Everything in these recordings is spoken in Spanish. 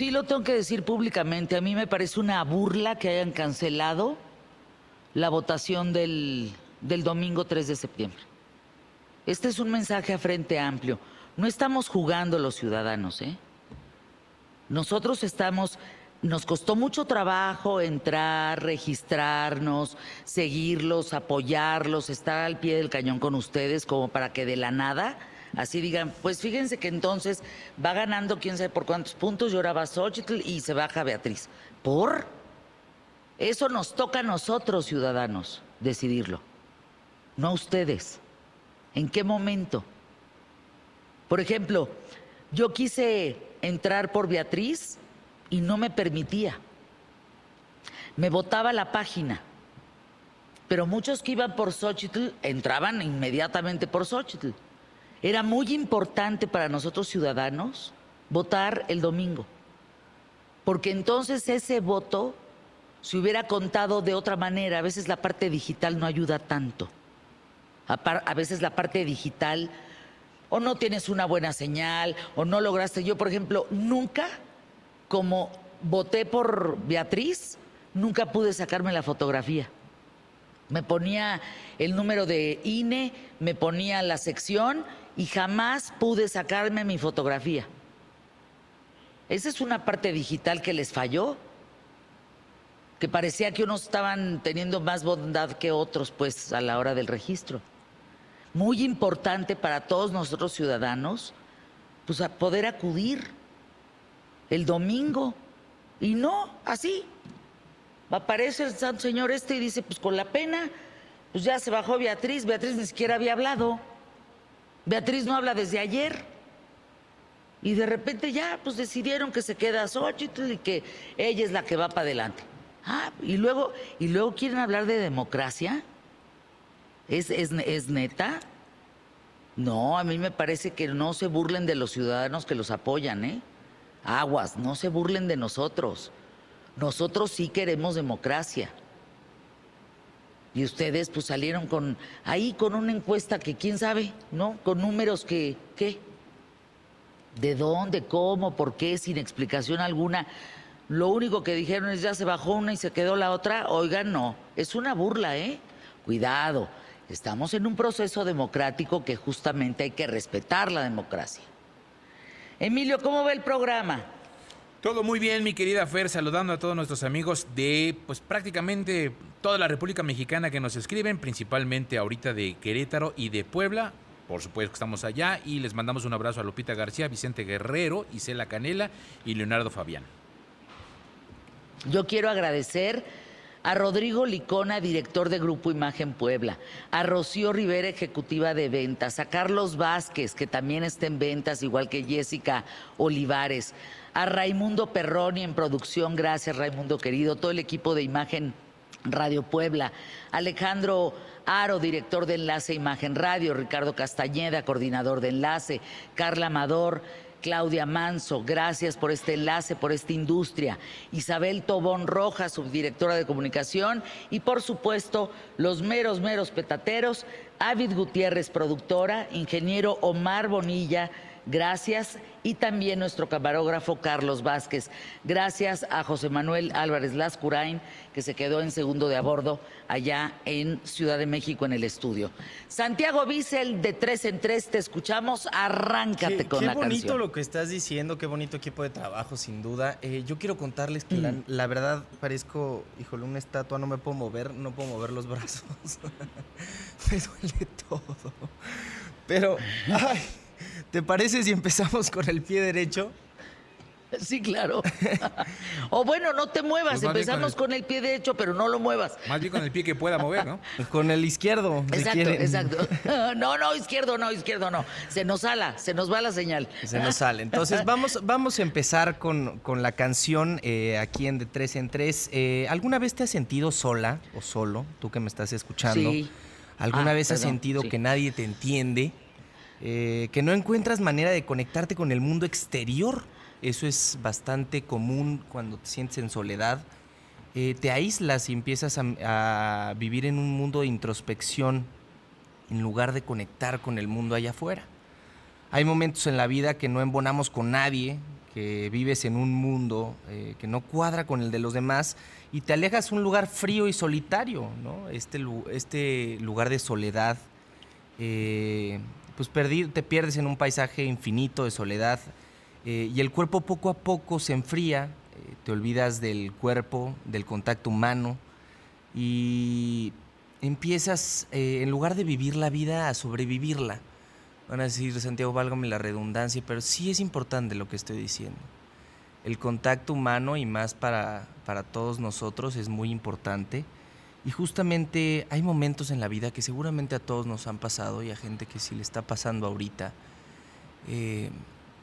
Sí, lo tengo que decir públicamente. A mí me parece una burla que hayan cancelado la votación del, del domingo 3 de septiembre. Este es un mensaje a frente amplio. No estamos jugando los ciudadanos, ¿eh? Nosotros estamos, nos costó mucho trabajo entrar, registrarnos, seguirlos, apoyarlos, estar al pie del cañón con ustedes como para que de la nada así digan, pues fíjense que entonces va ganando quién sabe por cuántos puntos, lloraba Xochitl y se baja Beatriz. ¿Por? Eso nos toca a nosotros, ciudadanos, decidirlo, no a ustedes. ¿En qué momento? Por ejemplo, yo quise entrar por Beatriz y no me permitía. Me botaba la página. Pero muchos que iban por Xochitl entraban inmediatamente por Xochitl. Era muy importante para nosotros ciudadanos votar el domingo, porque entonces ese voto se hubiera contado de otra manera. A veces la parte digital no ayuda tanto. A, veces la parte digital o no tienes una buena señal o no lograste. Yo, por ejemplo, nunca, como voté por Beatriz, nunca pude sacarme la fotografía. Me ponía el número de INE, me ponía la sección y jamás pude sacarme mi fotografía. Esa es una parte digital que les falló, que parecía que unos estaban teniendo más bondad que otros, pues, a la hora del registro. Muy importante para todos nosotros ciudadanos, pues, a poder acudir el domingo. Y no, así. Aparece el Santo Señor este y dice, pues con la pena, pues ya se bajó Beatriz, Beatriz ni siquiera había hablado. Beatriz no habla desde ayer. Y de repente ya, pues decidieron que se queda Xochitl y que ella es la que va para adelante. Ah, y luego, y luego quieren hablar de democracia. ¿Es, es, es neta? No, a mí me parece que no se burlen de los ciudadanos que los apoyan, ¿eh? Aguas, no se burlen de nosotros. Nosotros sí queremos democracia. Y ustedes pues salieron con ahí con una encuesta que quién sabe, ¿no? Con números que ¿qué? ¿De dónde, cómo, por qué sin explicación alguna? Lo único que dijeron es ya se bajó una y se quedó la otra. Oigan, no, es una burla, ¿eh? Cuidado. Estamos en un proceso democrático que justamente hay que respetar la democracia. Emilio, ¿cómo va el programa? Todo muy bien, mi querida Fer, saludando a todos nuestros amigos de pues prácticamente toda la República Mexicana que nos escriben, principalmente ahorita de Querétaro y de Puebla. Por supuesto que estamos allá y les mandamos un abrazo a Lupita García, Vicente Guerrero, Isela Canela y Leonardo Fabián. Yo quiero agradecer a Rodrigo Licona, director de Grupo Imagen Puebla, a Rocío Rivera, ejecutiva de ventas, a Carlos Vázquez, que también está en ventas, igual que Jessica Olivares, a Raimundo Perroni en producción, gracias Raimundo querido, todo el equipo de Imagen Radio Puebla, Alejandro Aro, director de Enlace Imagen Radio, Ricardo Castañeda, coordinador de Enlace, Carla Amador, Claudia Manso, gracias por este enlace, por esta industria. Isabel Tobón Rojas, subdirectora de comunicación. Y por supuesto, los meros, meros petateros, Avid Gutiérrez, productora, ingeniero Omar Bonilla, gracias y también nuestro camarógrafo Carlos Vázquez. Gracias a José Manuel Álvarez Lascurain, que se quedó en segundo de a bordo allá en Ciudad de México en el estudio. Santiago Bissell, de tres en tres, te escuchamos. Arráncate con la canción. Qué bonito lo que estás diciendo, qué bonito equipo de trabajo, sin duda. Eh, yo quiero contarles que la, mm. la, verdad parezco, híjole, una estatua, no me puedo mover, no puedo mover los brazos. me duele todo. Pero, ay. ¿Te parece si empezamos con el pie derecho? Sí, claro. o bueno, no te muevas, pues empezamos con el... pie derecho, pero no lo muevas. Más bien con el pie que pueda mover, ¿no? Con el izquierdo. Exacto, exacto. No, no, izquierdo, no, izquierdo, no. Se nos sala, se nos va la señal. Se nos sale. Entonces vamos, vamos a empezar con, la canción eh, aquí en De Tres en Tres. Eh, ¿Alguna vez te has sentido sola o solo, tú que me estás escuchando? Sí. ¿Alguna ah, vez has sentido que nadie te entiende? Eh, que no encuentras manera de conectarte con el mundo exterior. Eso es bastante común cuando te sientes en soledad. Eh, te aíslas y empiezas a, vivir en un mundo de introspección en lugar de conectar con el mundo allá afuera. Hay momentos en la vida que no embonamos con nadie, que vives en un mundo eh, que no cuadra con el de los demás y te alejas a un lugar frío y solitario, ¿no? Este, este lugar de soledad, pues te pierdes en un paisaje infinito de soledad eh, y el cuerpo poco a poco se enfría, te olvidas del cuerpo, del contacto humano y empiezas, en lugar de vivir la vida, a sobrevivirla Van a decir, Santiago, válgame la redundancia, pero sí es importante lo que estoy diciendo. El contacto humano y más para, para todos nosotros es muy importante. Y justamente hay momentos en la vida que seguramente a todos nos han pasado y a gente que sí le está pasando ahorita. Eh,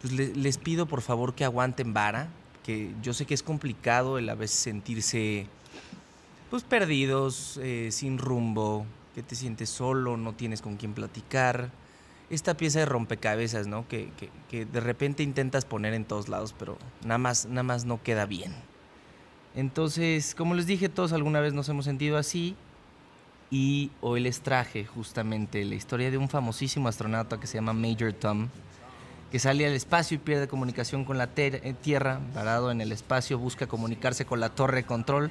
pues les pido por favor que aguanten vara, que yo sé que es complicado el a veces sentirse pues perdidos, eh, sin rumbo, que te sientes solo, no tienes con quién platicar esta pieza de rompecabezas, ¿no? Que, de repente intentas poner en todos lados, pero nada más, nada más no queda bien. Entonces, como les dije, todos alguna vez nos hemos sentido así. Y hoy les traje justamente la historia de un famosísimo astronauta que se llama Major Tom, que sale al espacio y pierde comunicación con la eh, Tierra, parado en el espacio, busca comunicarse con la torre de control,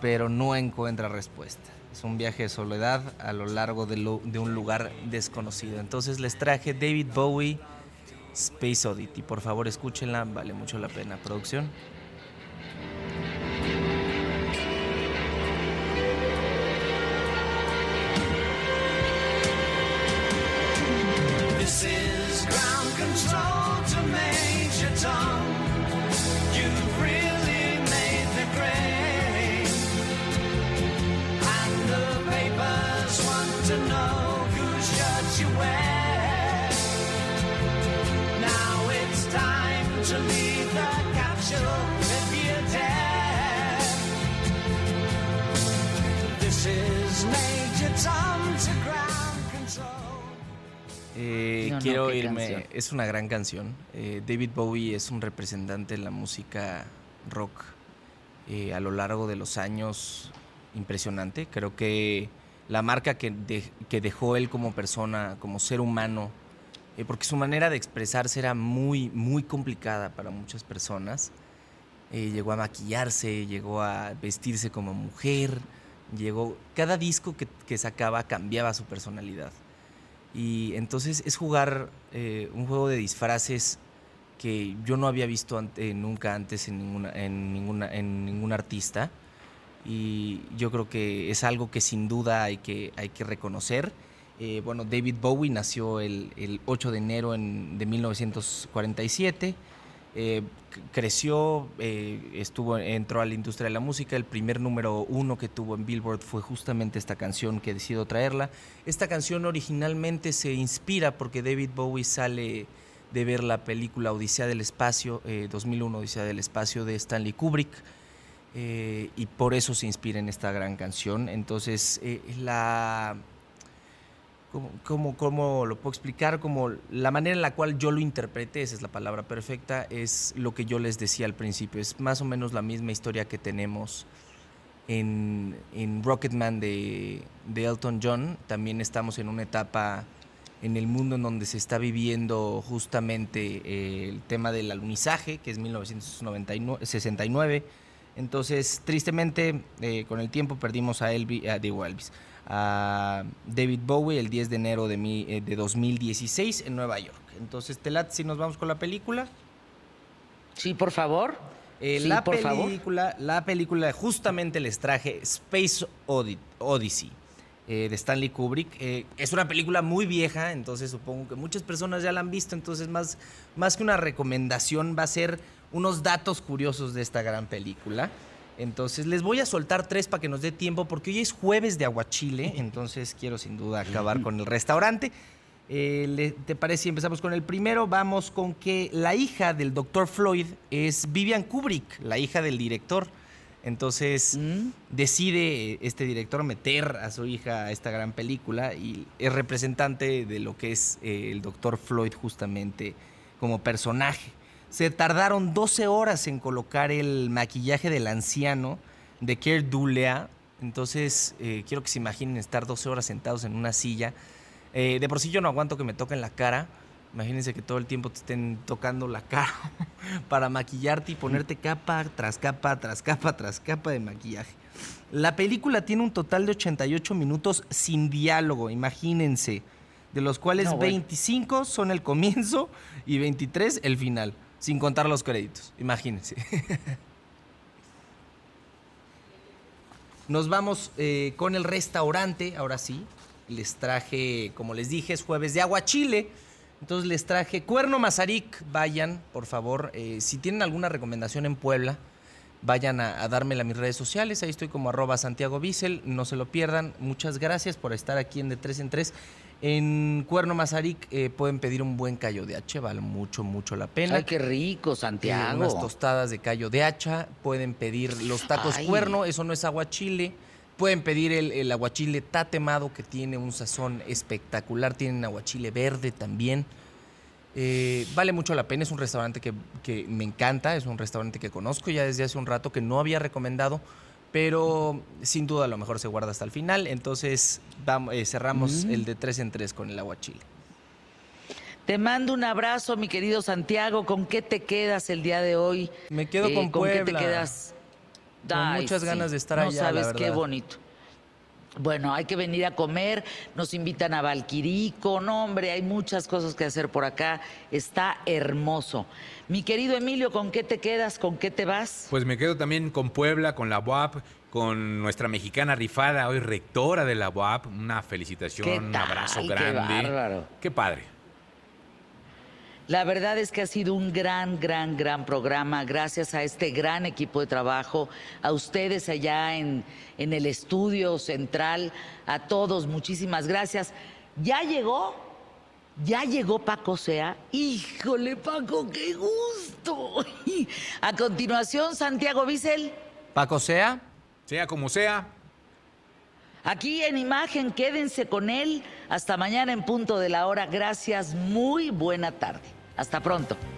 pero no encuentra respuesta. Es un viaje de soledad a lo largo de, un lugar desconocido. Entonces les traje David Bowie, Space Oddity. Por favor, escúchenla, vale mucho la pena. Producción. This is ground control to Major Tom. You've really Eh, quiero irme. Es una gran canción. Eh, David Bowie es un representante de la música rock eh, a lo largo de los años impresionante. Creo que la marca que, que dejó él como persona, como ser humano, porque su manera de expresarse era muy, muy complicada para muchas personas. llegó a maquillarse, llegó a vestirse como mujer, llegó. Cada disco que, que sacaba cambiaba su personalidad. Y entonces es jugar eh, un juego de disfraces que yo no había visto nunca antes en, ninguna, en, ninguna, en ningún artista. Y yo creo que es algo que sin duda hay que, hay que reconocer. Eh, bueno, David Bowie nació el, el 8 de enero en, de 1947. Eh, creció, eh, estuvo, entró a la industria de la música. El primer número uno que tuvo en Billboard fue justamente esta canción que decido traerla. Esta canción originalmente se inspira porque David Bowie sale de ver la película Odisea del Espacio, 2001 eh, Odisea del Espacio de Stanley Kubrick. y por eso se inspira en esta gran canción. Entonces, la ¿Cómo, cómo, lo puedo explicar? Como la manera en la cual yo lo interpreté, esa es la palabra perfecta, es lo que yo les decía al principio. Es más o menos la misma historia que tenemos en, en Rocketman de, de, Elton John. También estamos en una etapa en el mundo en donde se está viviendo justamente eh, el tema del alunizaje, que es 1969. Entonces, tristemente, eh, con el tiempo perdimos a Elvis, a, digo Elvis, a David Bowie el 10 de enero de, mi, eh, de 2016 en Nueva York. Entonces, Telat, si nos vamos con la película. Sí, por favor. Eh, la película, la película, justamente les traje Space Odyssey eh, de Stanley Kubrick. es una película muy vieja, entonces supongo que muchas personas ya la han visto, entonces más, más que una recomendación va a ser unos datos curiosos de esta gran película. Entonces les voy a soltar tres para que nos dé tiempo, porque hoy es jueves de aguachile, entonces quiero sin duda acabar con el restaurante. Eh, ¿Te parece si empezamos con el primero? Vamos con que la hija del doctor Floyd es Vivian Kubrick, la hija del director. Entonces mm. decide este director meter a su hija a esta gran película y es representante de lo que es eh, el doctor Floyd justamente como personaje. Se tardaron 12 horas en colocar el maquillaje del anciano de Keir Dulea. Entonces, eh, quiero que se imaginen estar 12 horas sentados en una silla. Eh, de por sí yo no aguanto que me toquen la cara, Imagínense que todo el tiempo te estén tocando la cara para maquillarte y ponerte capa tras capa, tras capa, tras capa de maquillaje. La película tiene un total de 88 minutos sin diálogo, imagínense, de los cuales 25 son el comienzo y 23 el final, sin contar los créditos, imagínense. Nos vamos eh, con el restaurante, ahora sí. Les traje, como les dije, es jueves de agua chile. Entonces les traje Cuerno Mazarik. Vayan, por favor. Eh, si tienen alguna recomendación en Puebla, vayan a, a, dármela a mis redes sociales. Ahí estoy como arroba Santiago Bissell. No se lo pierdan. Muchas gracias por estar aquí en De 3 en 3. En Cuerno Mazarik eh, pueden pedir un buen callo de hacha, vale mucho, mucho la pena. Ay, qué rico, Santiago. unas tostadas de callo de hacha, pueden pedir los tacos cuerno, eso no es aguachile. Pueden pedir el, el, aguachile tatemado, que tiene un sazón espectacular. Tienen aguachile verde también. Eh, vale mucho la pena, es un restaurante que, que me encanta, es un restaurante que conozco ya desde hace un rato, que no había recomendado pero sin duda a lo mejor se guarda hasta el final. Entonces vamos, eh, cerramos mm. el de tres en tres con el agua chile. Te mando un abrazo, mi querido Santiago. ¿Con qué te quedas el día de hoy? Me quedo eh, con Puebla. ¿Con qué te quedas? Con muchas ganas de estar no allá. sabes qué bonito. Bueno, hay que venir a comer, nos invitan a Valquirico, no hombre, hay muchas cosas que hacer por acá, está hermoso. Mi querido Emilio, ¿con qué te quedas? ¿Con qué te vas? Pues me quedo también con Puebla, con la UAP, con nuestra mexicana rifada, hoy rectora de la UAP, una felicitación, un abrazo grande. Qué bárbaro. Qué padre. La verdad es que ha sido un gran, gran, gran programa, gracias a este gran equipo de trabajo, a ustedes allá en, en el estudio central, a todos, muchísimas gracias. ¿Ya llegó? ¿Ya llegó Paco Sea? Híjole, Paco, qué gusto. A continuación, Santiago Bissell. Paco Sea. Sea como sea. Aquí en imagen, quédense con él. Hasta mañana en punto de la hora. Gracias, muy buena tarde. Hasta pronto.